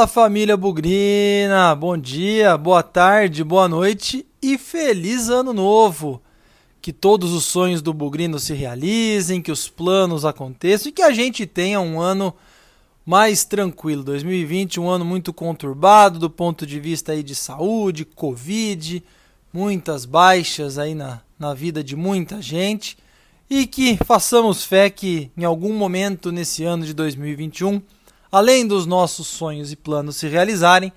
Fala família Bugrina, bom dia, boa tarde, boa noite e feliz ano novo! Que todos os sonhos do Bugrino se realizem, que os planos aconteçam e que a gente tenha um ano mais tranquilo. 2020, um ano muito conturbado do ponto de vista aí de saúde, Covid, muitas baixas aí na, na vida de muita gente e que façamos fé que em algum momento nesse ano de 2021 além dos nossos sonhos e planos se realizarem,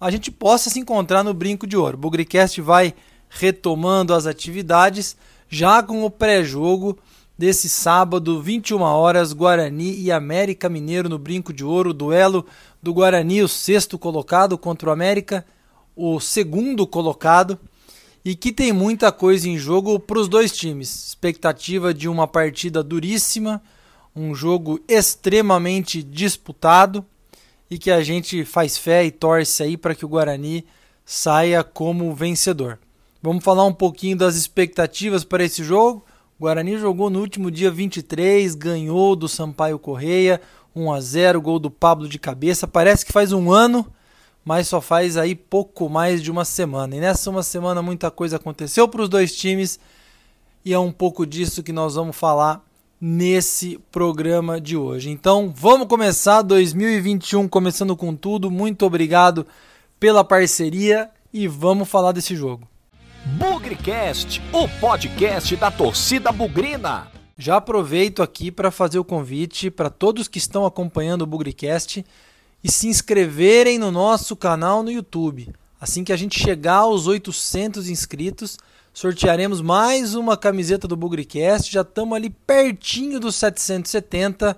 a gente possa se encontrar no Brinco de Ouro. O Bugricast vai retomando as atividades já com o pré-jogo desse sábado, 21 horas, Guarani e América Mineiro no Brinco de Ouro, duelo do Guarani, o sexto colocado contra o América, o segundo colocado, e que tem muita coisa em jogo para os dois times. Expectativa de uma partida duríssima, um jogo extremamente disputado e que a gente faz fé e torce aí para que o Guarani saia como vencedor. Vamos falar um pouquinho das expectativas para esse jogo. O Guarani jogou no último dia 23, ganhou do Sampaio Correia, 1 a 0, gol do Pablo de cabeça. Parece que faz um ano, mas só faz aí pouco mais de uma semana. E nessa uma semana muita coisa aconteceu para os dois times e é um pouco disso que nós vamos falar nesse programa de hoje. Então, vamos começar 2021 começando com tudo. Muito obrigado pela parceria e vamos falar desse jogo. Bugrecast, o podcast da torcida bugrina. Já aproveito aqui para fazer o convite para todos que estão acompanhando o Bugrecast e se inscreverem no nosso canal no YouTube. Assim que a gente chegar aos 800 inscritos, sortearemos mais uma camiseta do Bugrecast. Já estamos ali pertinho dos 770.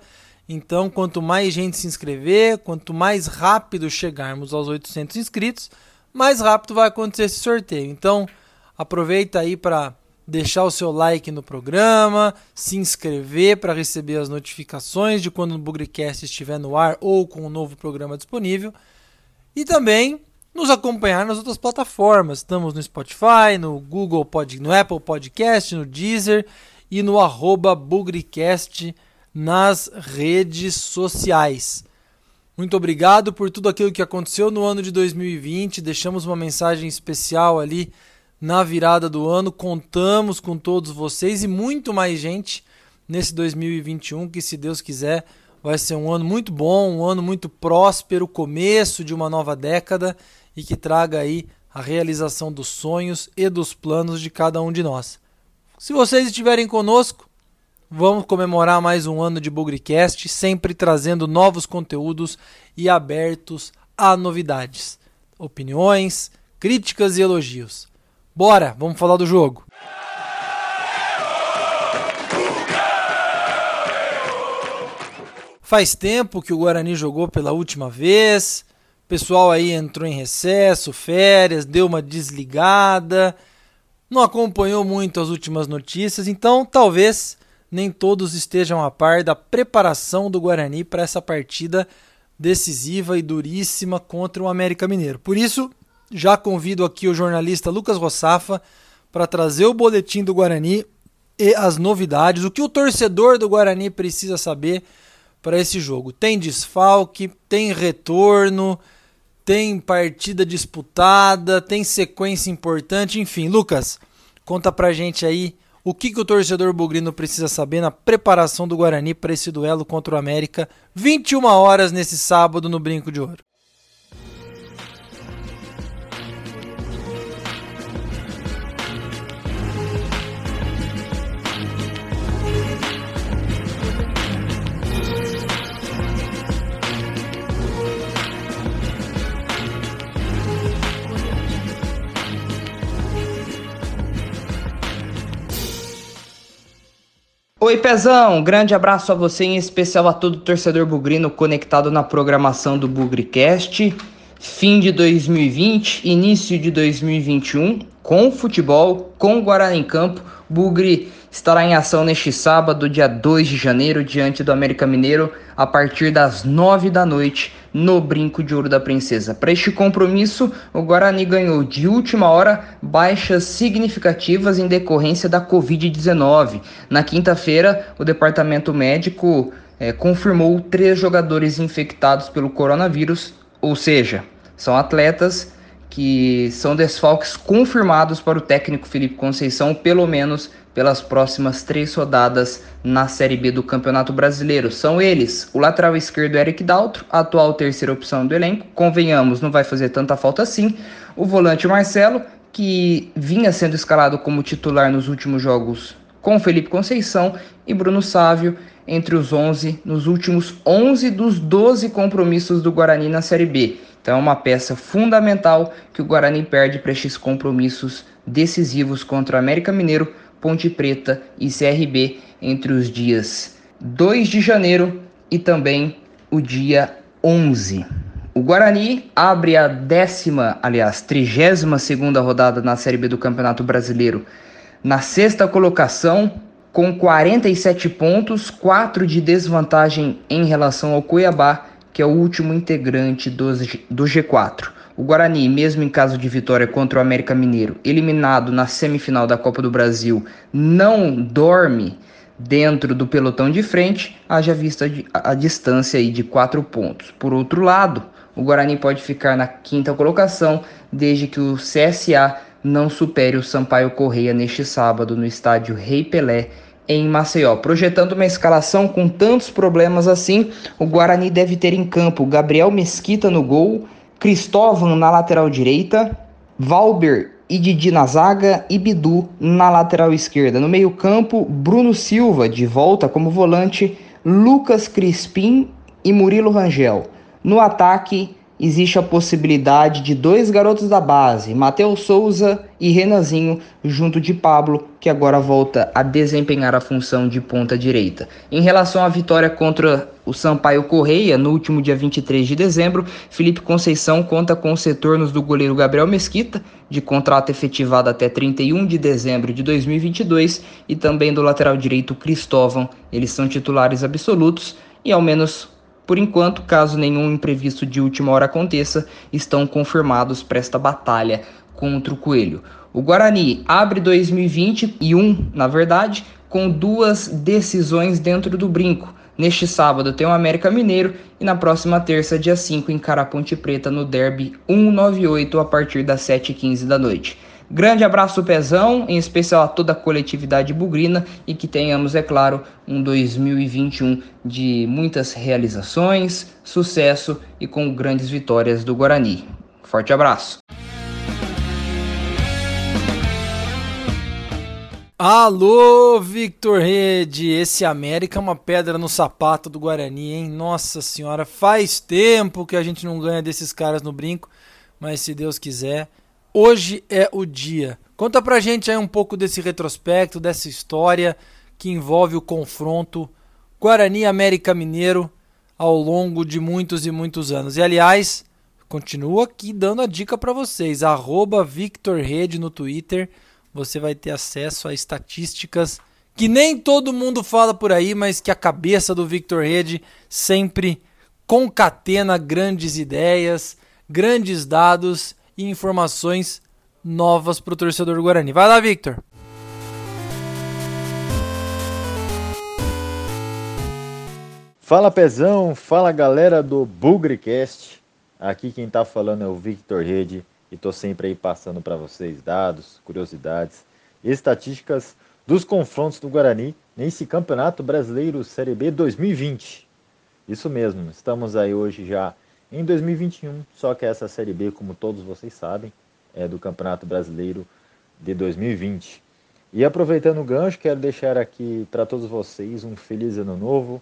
Então, quanto mais gente se inscrever, quanto mais rápido chegarmos aos 800 inscritos, mais rápido vai acontecer esse sorteio. Então, aproveita aí para deixar o seu like no programa, se inscrever para receber as notificações de quando o Bugrecast estiver no ar ou com um novo programa disponível. E também nos acompanhar nas outras plataformas. Estamos no Spotify, no Google Pod, no Apple Podcast, no Deezer e no arroba Bugricast nas redes sociais. Muito obrigado por tudo aquilo que aconteceu no ano de 2020. Deixamos uma mensagem especial ali na virada do ano. Contamos com todos vocês e muito mais gente nesse 2021 que, se Deus quiser, vai ser um ano muito bom, um ano muito próspero, começo de uma nova década e que traga aí a realização dos sonhos e dos planos de cada um de nós. Se vocês estiverem conosco, vamos comemorar mais um ano de Bugrecast, sempre trazendo novos conteúdos e abertos a novidades, opiniões, críticas e elogios. Bora, vamos falar do jogo. Faz tempo que o Guarani jogou pela última vez pessoal aí entrou em recesso, férias, deu uma desligada, não acompanhou muito as últimas notícias, então talvez nem todos estejam a par da preparação do Guarani para essa partida decisiva e duríssima contra o América Mineiro. Por isso, já convido aqui o jornalista Lucas Rossafa para trazer o boletim do Guarani e as novidades, o que o torcedor do Guarani precisa saber para esse jogo. Tem desfalque, tem retorno, tem partida disputada, tem sequência importante, enfim. Lucas, conta pra gente aí o que, que o torcedor bugrino precisa saber na preparação do Guarani para esse duelo contra o América, 21 horas nesse sábado no Brinco de Ouro. Oi, Pezão! Grande abraço a você, em especial a todo torcedor bugrino conectado na programação do Bugricast. Fim de 2020, início de 2021, com futebol, com Guarani em campo. Bugre estará em ação neste sábado, dia 2 de janeiro, diante do América Mineiro, a partir das 9 da noite, no Brinco de Ouro da Princesa. Para este compromisso, o Guarani ganhou de última hora baixas significativas em decorrência da Covid-19. Na quinta-feira, o departamento médico é, confirmou três jogadores infectados pelo coronavírus Ou seja, são atletas que são desfalques confirmados para o técnico Felipe Conceição, pelo menos pelas próximas três rodadas na Série B do Campeonato Brasileiro. São eles, o lateral esquerdo Eric Daltro, atual terceira opção do elenco, convenhamos, não vai fazer tanta falta assim, o volante Marcelo, que vinha sendo escalado como titular nos últimos jogos com Felipe Conceição, e Bruno Sávio, entre os 11, nos últimos 11 dos 12 compromissos do Guarani na Série B. Então é uma peça fundamental que o Guarani perde para estes compromissos decisivos contra o América Mineiro, Ponte Preta e CRB entre os dias 2 de janeiro e também o dia 11. O Guarani abre a décima, aliás, trigésima segunda rodada na Série B do Campeonato Brasileiro na sexta colocação com 47 pontos, 4 de desvantagem em relação ao Cuiabá, que é o último integrante do, do G4. O Guarani, mesmo em caso de vitória contra o América Mineiro, eliminado na semifinal da Copa do Brasil, não dorme dentro do pelotão de frente, haja vista a distância aí de 4 pontos. Por outro lado, o Guarani pode ficar na quinta colocação, desde que o CSA não supere o Sampaio Correia neste sábado no estádio Rei Pelé em Maceió. Projetando uma escalação com tantos problemas assim, o Guarani deve ter em campo Gabriel Mesquita no gol, Cristóvão na lateral direita, Valber e Didi na zaga e Bidu na lateral esquerda. No meio-campo, Bruno Silva de volta como volante, Lucas Crispim e Murilo Rangel. No ataque, existe a possibilidade de dois garotos da base, Matheus Souza e Renanzinho, junto de Pablo, que agora volta a desempenhar a função de ponta direita. Em relação à vitória contra o Sampaio Correia, no último dia 23 de dezembro, Felipe Conceição conta com os retornos do goleiro Gabriel Mesquita, de contrato efetivado até 31 de dezembro de 2022, e também do lateral direito Cristóvão. Eles são titulares absolutos e ao menos por enquanto, caso nenhum imprevisto de última hora aconteça, estão confirmados para esta batalha contra o Coelho. O Guarani abre 2021, na verdade, com duas decisões dentro do brinco. Neste sábado tem o América Mineiro e na próxima terça, dia 5, encara a Ponte Preta no Derby 198 a partir das 7h15 da noite. Grande abraço, Pezão, em especial a toda a coletividade bugrina e que tenhamos, é claro, um 2021 de muitas realizações, sucesso e com grandes vitórias do Guarani. Forte abraço. Alô, Victor Rede! Esse América é uma pedra no sapato do Guarani, hein? Nossa senhora, faz tempo que a gente não ganha desses caras no brinco, mas se Deus quiser, Hoje é o dia. Conta pra gente aí um pouco desse retrospecto, dessa história que envolve o confronto Guarani América Mineiro ao longo de muitos e muitos anos. E aliás, continuo aqui dando a dica para vocês, arroba VictorRede no Twitter, você vai ter acesso a estatísticas que nem todo mundo fala por aí, mas que a cabeça do Victor Rede sempre concatena grandes ideias, grandes dados e informações novas para o torcedor do Guarani. Vai lá, Victor! Fala Pezão, fala galera do Bugrecast. Aqui quem tá falando é o Victor Rede e tô sempre aí passando para vocês dados, curiosidades estatísticas dos confrontos do Guarani nesse Campeonato Brasileiro Série B 2020. Isso mesmo, estamos aí hoje já em 2021. Só que essa Série B, como todos vocês sabem, é do Campeonato Brasileiro de 2020. E aproveitando o gancho, quero deixar aqui para todos vocês um feliz ano novo,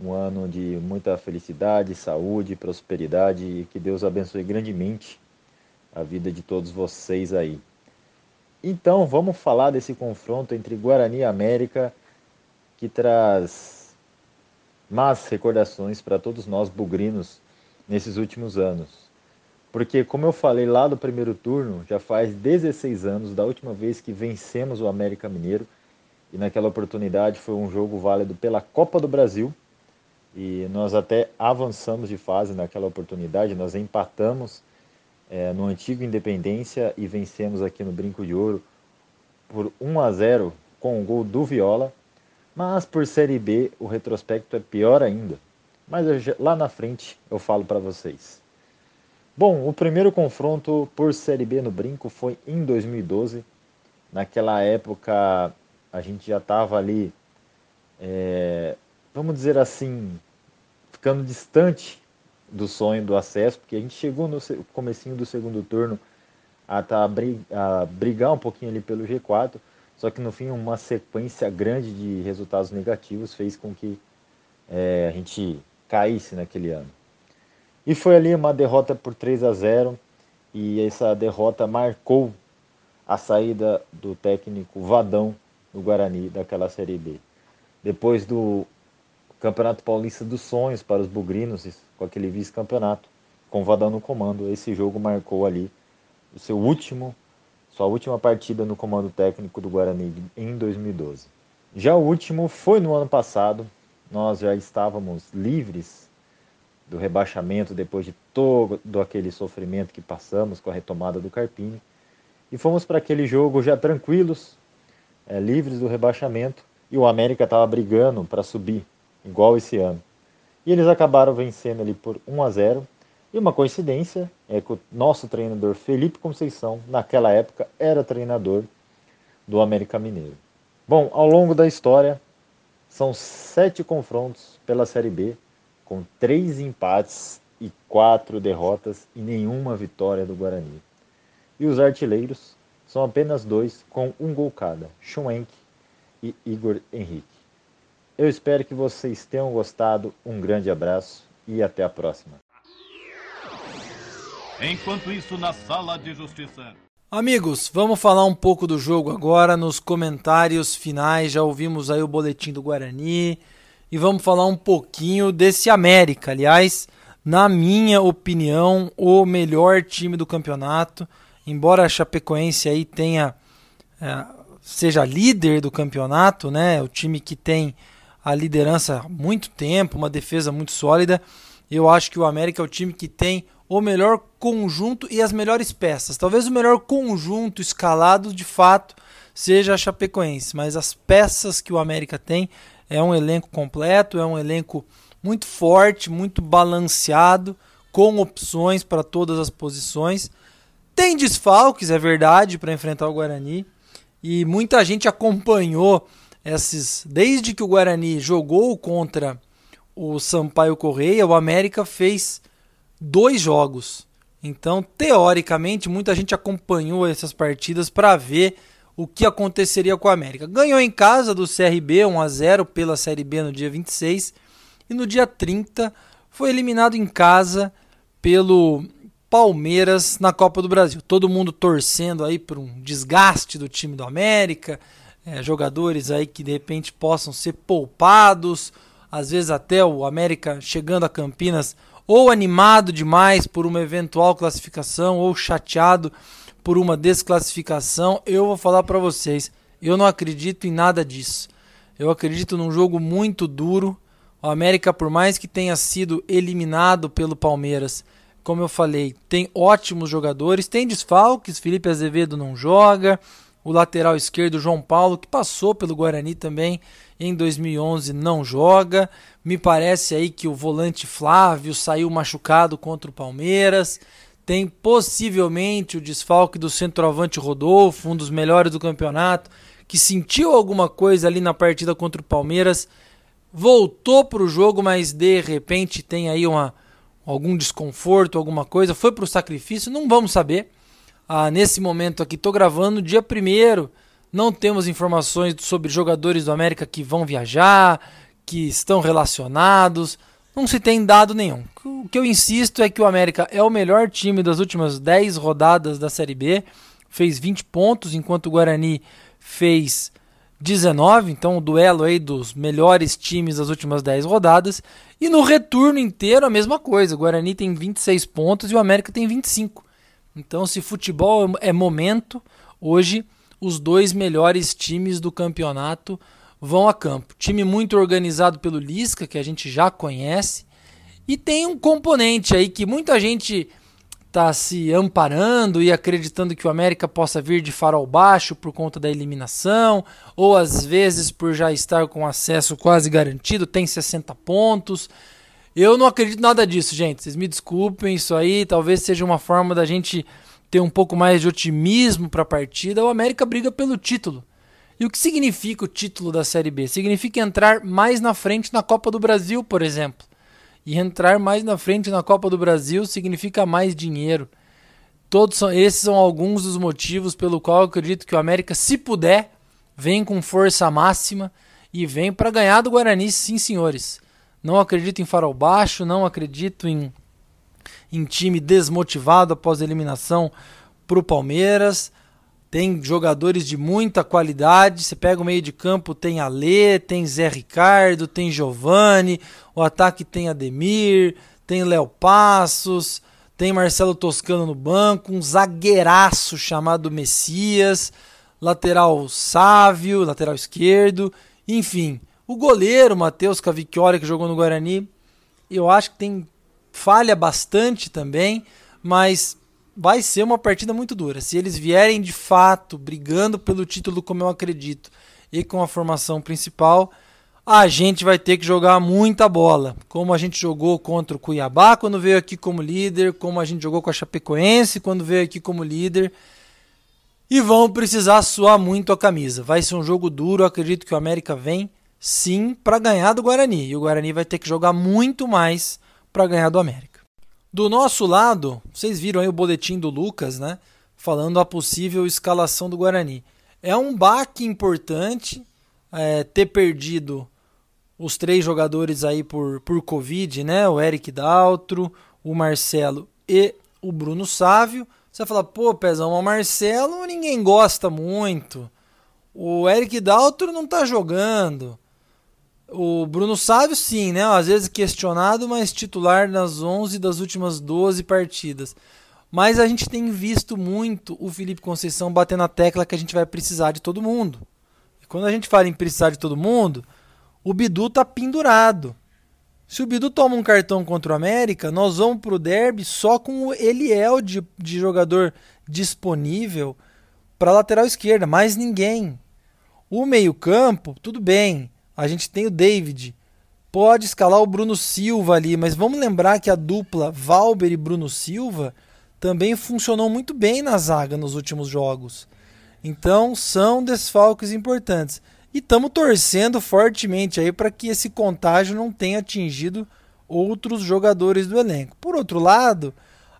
um ano de muita felicidade, saúde, prosperidade e que Deus abençoe grandemente a vida de todos vocês aí. Então, vamos falar desse confronto entre Guarani e América que traz más recordações para todos nós bugrinos nesses últimos anos. Porque, como eu falei lá do primeiro turno, já faz 16 anos da última vez que vencemos o América Mineiro. E naquela oportunidade foi um jogo válido pela Copa do Brasil. E nós até avançamos de fase naquela oportunidade. Nós empatamos é, no antigo Independência e vencemos aqui no Brinco de Ouro por 1 a 0 com o gol do Viola. Mas por Série B o retrospecto é pior ainda mas eu, lá na frente eu falo para vocês. Bom, o primeiro confronto por Série B no Brinco foi em 2012. Naquela época a gente já estava ali, é, vamos dizer assim, ficando distante do sonho do acesso, porque a gente chegou no comecinho do segundo turno a, tá, a brigar um pouquinho ali pelo G4, só que no fim uma sequência grande de resultados negativos fez com que é, a gente caísse naquele ano. E foi ali uma derrota por 3 a 0 e essa derrota marcou a saída do técnico Vadão do Guarani daquela Série B. Depois do Campeonato Paulista dos Sonhos para os bugrinos, com aquele vice-campeonato, com o Vadão no comando, esse jogo marcou ali o seu último, sua última partida no comando técnico do Guarani em 2012. Já o último foi no ano passado, nós já estávamos livres do rebaixamento depois de todo aquele sofrimento que passamos com a retomada do Carpini. E fomos para aquele jogo já tranquilos, é, livres do rebaixamento, e o América estava brigando para subir, igual esse ano. E eles acabaram vencendo ali por 1 a 0. E uma coincidência é que o nosso treinador Felipe Conceição, naquela época, era treinador do América Mineiro. Bom, ao longo da história, são sete confrontos pela Série B, com três empates e quatro derrotas e nenhuma vitória do Guarani. E os artilheiros são apenas dois, com um gol cada, Schwenk e Igor Henrique. Eu espero que vocês tenham gostado, um grande abraço e até a próxima. Enquanto isso, na sala de justiça. Amigos, vamos falar um pouco do jogo agora nos comentários finais. Já ouvimos aí o boletim do Guarani, e vamos falar um pouquinho desse América. Aliás, na minha opinião, o melhor time do campeonato. Embora a Chapecoense aí tenha é, seja líder do campeonato, né? O time que tem a liderança há muito tempo, uma defesa muito sólida. Eu acho que o América é o time que tem o melhor conjunto e as melhores peças. Talvez o melhor conjunto escalado de fato seja a Chapecoense, mas as peças que o América tem é um elenco completo, é um elenco muito forte, muito balanceado, com opções para todas as posições. Tem desfalques, é verdade, para enfrentar o Guarani. E muita gente acompanhou esses. Desde que o Guarani jogou contra o Sampaio Correia, o América fez dois jogos. Então, teoricamente, muita gente acompanhou essas partidas para ver o que aconteceria com a América. Ganhou em casa do CRB 1 a 0 pela Série B no dia 26 e no dia 30 foi eliminado em casa pelo Palmeiras na Copa do Brasil. Todo mundo torcendo aí por um desgaste do time do América, é, jogadores aí que de repente possam ser poupados, às vezes até o América chegando a Campinas ou animado demais por uma eventual classificação ou chateado por uma desclassificação, eu vou falar para vocês, eu não acredito em nada disso. Eu acredito num jogo muito duro. O América, por mais que tenha sido eliminado pelo Palmeiras, como eu falei, tem ótimos jogadores, tem desfalques, Felipe Azevedo não joga, o lateral esquerdo João Paulo, que passou pelo Guarani também em 2011, não joga. Me parece aí que o volante Flávio saiu machucado contra o Palmeiras. Tem possivelmente o desfalque do centroavante Rodolfo, um dos melhores do campeonato, que sentiu alguma coisa ali na partida contra o Palmeiras, voltou para o jogo, mas de repente tem aí uma, algum desconforto, alguma coisa, foi para o sacrifício, não vamos saber. Ah, nesse momento aqui, estou gravando dia primeiro, não temos informações sobre jogadores do América que vão viajar, que estão relacionados não se tem dado nenhum. O que eu insisto é que o América é o melhor time das últimas 10 rodadas da Série B, fez 20 pontos, enquanto o Guarani fez 19, então o duelo aí dos melhores times das últimas 10 rodadas. E no retorno inteiro a mesma coisa, o Guarani tem 26 pontos e o América tem 25. Então se futebol é momento, hoje os dois melhores times do campeonato vão a campo. Time muito organizado pelo Lisca, que a gente já conhece. E tem um componente aí que muita gente está se amparando e acreditando que o América possa vir de farol baixo por conta da eliminação, ou às vezes por já estar com acesso quase garantido, tem 60 pontos. Eu não acredito nada disso, gente. Vocês me desculpem, isso aí talvez seja uma forma da gente ter um pouco mais de otimismo para a partida. O América briga pelo título. E o que significa o título da Série B? Significa entrar mais na frente na Copa do Brasil, por exemplo. E entrar mais na frente na Copa do Brasil significa mais dinheiro. Todos são, esses são alguns dos motivos pelo qual eu acredito que o América, se puder, vem com força máxima e vem para ganhar do Guarani, sim, senhores. Não acredito em farol baixo, não acredito em, em time desmotivado após a eliminação para o Palmeiras. Tem jogadores de muita qualidade. Você pega o meio de campo, tem Alê, tem Zé Ricardo, tem Giovani. O ataque tem Ademir, tem Léo Passos, tem Marcelo Toscano no banco, um zagueiraço chamado Messias, lateral Sávio, lateral esquerdo. Enfim, o goleiro Matheus Cavicchioli, que jogou no Guarani, eu acho que tem falha bastante também, mas vai ser uma partida muito dura. Se eles vierem de fato brigando pelo título, como eu acredito, e com a formação principal, a gente vai ter que jogar muita bola. Como a gente jogou contra o Cuiabá quando veio aqui como líder, como a gente jogou com a Chapecoense quando veio aqui como líder. E vão precisar suar muito a camisa. Vai ser um jogo duro, acredito que o América vem sim para ganhar do Guarani. E o Guarani vai ter que jogar muito mais para ganhar do América. Do nosso lado, vocês viram aí o boletim do Lucas, né? Falando a possível escalação do Guarani. É um baque importante é, ter perdido os três jogadores aí por, por Covid, né? O Eric Daltro, o Marcelo e o Bruno Sávio. Você vai falar, pô, Pezão, o Marcelo ninguém gosta muito. O Eric Daltro não tá jogando. O Bruno Sávio, sim, né? Às vezes questionado, mas titular nas 11 das últimas 12 partidas. Mas a gente tem visto muito o Felipe Conceição bater na tecla que a gente vai precisar de todo mundo. E quando a gente fala em precisar de todo mundo, o Bidu tá pendurado. Se o Bidu toma um cartão contra o América, nós vamos pro derby só com o Eliel de, de jogador disponível para lateral esquerda, mais ninguém. O meio-campo, tudo bem. A gente tem o David. Pode escalar o Bruno Silva ali, mas vamos lembrar que a dupla Valber e Bruno Silva também funcionou muito bem na zaga nos últimos jogos. Então são desfalques importantes. E estamos torcendo fortemente aí para que esse contágio não tenha atingido outros jogadores do elenco. Por outro lado,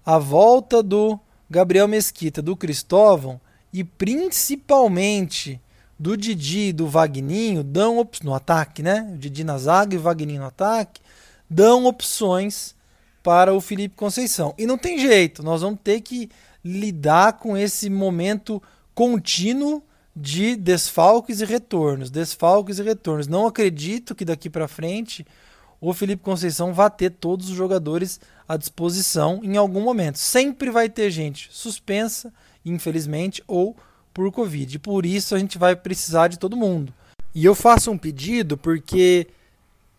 a volta do Gabriel Mesquita, do Cristóvão e principalmente do Didi e do Vagninho dão no ataque, né? O Didi na zaga e o Vagninho no ataque dão opções para o Felipe Conceição. E não tem jeito, nós vamos ter que lidar com esse momento contínuo de desfalques e retornos, desfalques e retornos. Não acredito que daqui para frente o Felipe Conceição vá ter todos os jogadores à disposição em algum momento. Sempre vai ter gente suspensa, infelizmente, ou por Covid. Por isso a gente vai precisar de todo mundo. E eu faço um pedido porque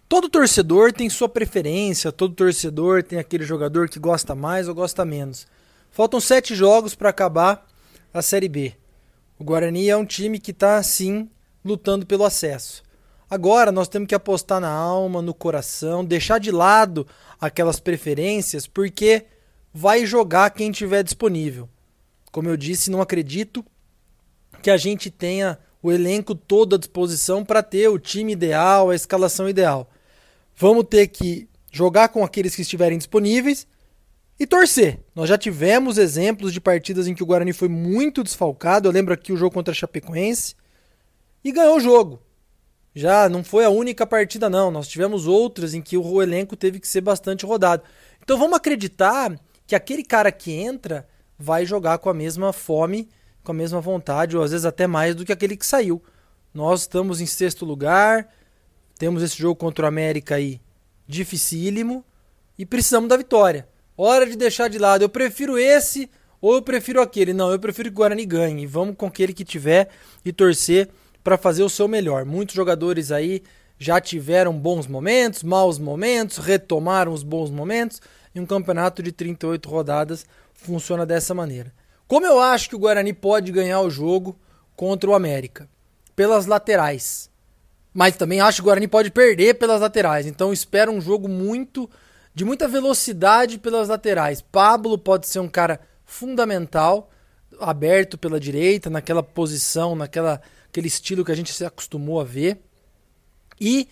todo torcedor tem sua preferência, todo torcedor tem aquele jogador que gosta mais ou gosta menos. Faltam sete jogos para acabar a Série B. O Guarani é um time que está, sim, lutando pelo acesso. Agora nós temos que apostar na alma, no coração, deixar de lado aquelas preferências, porque vai jogar quem tiver disponível. Como eu disse, não acredito que a gente tenha o elenco todo à disposição para ter o time ideal, a escalação ideal. Vamos ter que jogar com aqueles que estiverem disponíveis e torcer. Nós já tivemos exemplos de partidas em que o Guarani foi muito desfalcado. Eu lembro aqui o jogo contra a Chapecoense e ganhou o jogo. Já não foi a única partida, não. Nós tivemos outras em que o elenco teve que ser bastante rodado. Então vamos acreditar que aquele cara que entra vai jogar com a mesma fome com a mesma vontade, ou às vezes até mais do que aquele que saiu. Nós estamos em sexto lugar, temos esse jogo contra o América aí dificílimo e precisamos da vitória. Hora de deixar de lado, eu prefiro esse ou eu prefiro aquele. Não, eu prefiro que o Guarani ganhe. Vamos com aquele que tiver e torcer para fazer o seu melhor. Muitos jogadores aí já tiveram bons momentos, maus momentos, retomaram os bons momentos e um campeonato de 38 rodadas funciona dessa maneira. Como eu acho que o Guarani pode ganhar o jogo contra o América? Pelas laterais. Mas também acho que o Guarani pode perder pelas laterais. Então espero um jogo muito de muita velocidade pelas laterais. Pablo pode ser um cara fundamental, aberto pela direita, naquela posição, naquela aquele estilo que a gente se acostumou a ver. E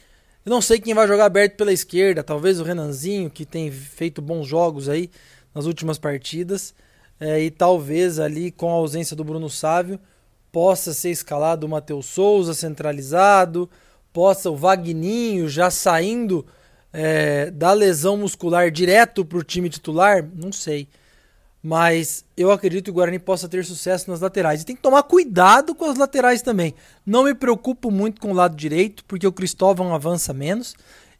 eu não sei quem vai jogar aberto pela esquerda, talvez o Renanzinho, que tem feito bons jogos aí nas últimas partidas. É, e talvez ali com a ausência do Bruno Sávio possa ser escalado o Matheus Souza centralizado, possa o Vagninho já saindo é, da lesão muscular direto para o time titular, não sei. Mas eu acredito que o Guarani possa ter sucesso nas laterais. E tem que tomar cuidado com as laterais também. Não me preocupo muito com o lado direito, porque o Cristóvão avança menos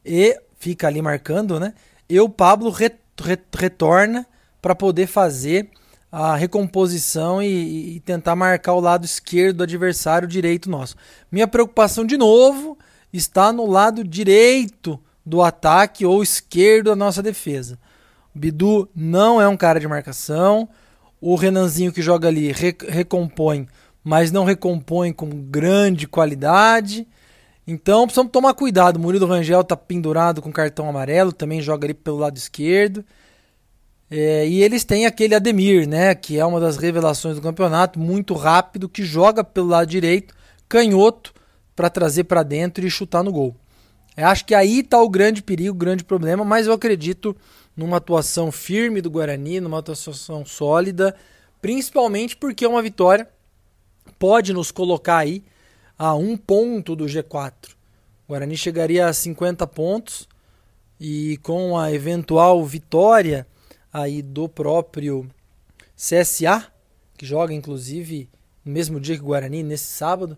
e fica ali marcando, né? E o Pablo re, re, retorna para poder fazer a recomposição e, e, tentar marcar o lado esquerdo do adversário direito nosso. Minha preocupação, de novo, está no lado direito do ataque ou esquerdo da nossa defesa. O Bidu não é um cara de marcação. O Renanzinho que joga ali re recompõe, mas não recompõe com grande qualidade. Então precisamos tomar cuidado. O Murilo Rangel está pendurado com cartão amarelo, também joga ali pelo lado esquerdo. É, e eles têm aquele Ademir, né, que é uma das revelações do campeonato, muito rápido, que joga pelo lado direito, canhoto, para trazer para dentro e chutar no gol. Eu acho que aí está o grande perigo, o grande problema, mas eu acredito numa atuação firme do Guarani, numa atuação sólida, principalmente porque uma vitória pode nos colocar aí a um ponto do G4. O Guarani chegaria a 50 pontos e com a eventual vitória aí do próprio CSA, que joga inclusive no mesmo dia que o Guarani, nesse sábado,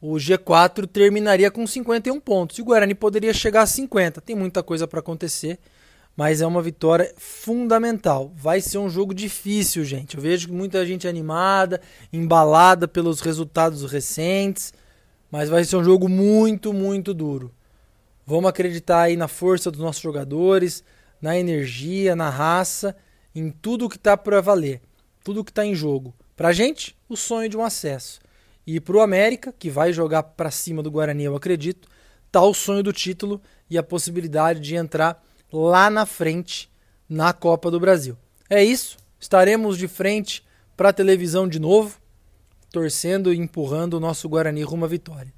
o G4 terminaria com 51 pontos e o Guarani poderia chegar a 50. Tem muita coisa para acontecer, mas é uma vitória fundamental. Vai ser um jogo difícil, gente. Eu vejo muita gente animada, embalada pelos resultados recentes, mas vai ser um jogo muito, muito duro. Vamos acreditar aí na força dos nossos jogadores, na energia, na raça, em tudo que está para valer, tudo que está em jogo. Para a gente, o sonho de um acesso. E para o América, que vai jogar para cima do Guarani, eu acredito, tá o sonho do título e a possibilidade de entrar lá na frente na Copa do Brasil. É isso, estaremos de frente para a televisão de novo, torcendo e empurrando o nosso Guarani rumo à vitória.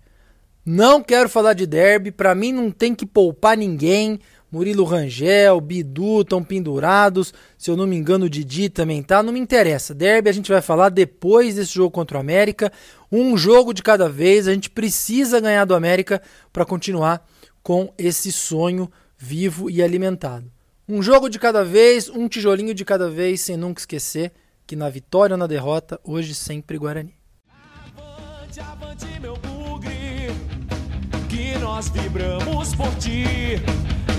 Não quero falar de derby, para mim não tem que poupar ninguém. Murilo Rangel, Bidu estão pendurados. Se eu não me engano, o Didi também tá. Não me interessa. Derby a gente vai falar depois desse jogo contra o América. Um jogo de cada vez. A gente precisa ganhar do América para continuar com esse sonho vivo e alimentado. Um jogo de cada vez, um tijolinho de cada vez, sem nunca esquecer que na vitória ou na derrota, hoje sempre Guarani. Avante, avante, meu bugre, que nós vibramos por ti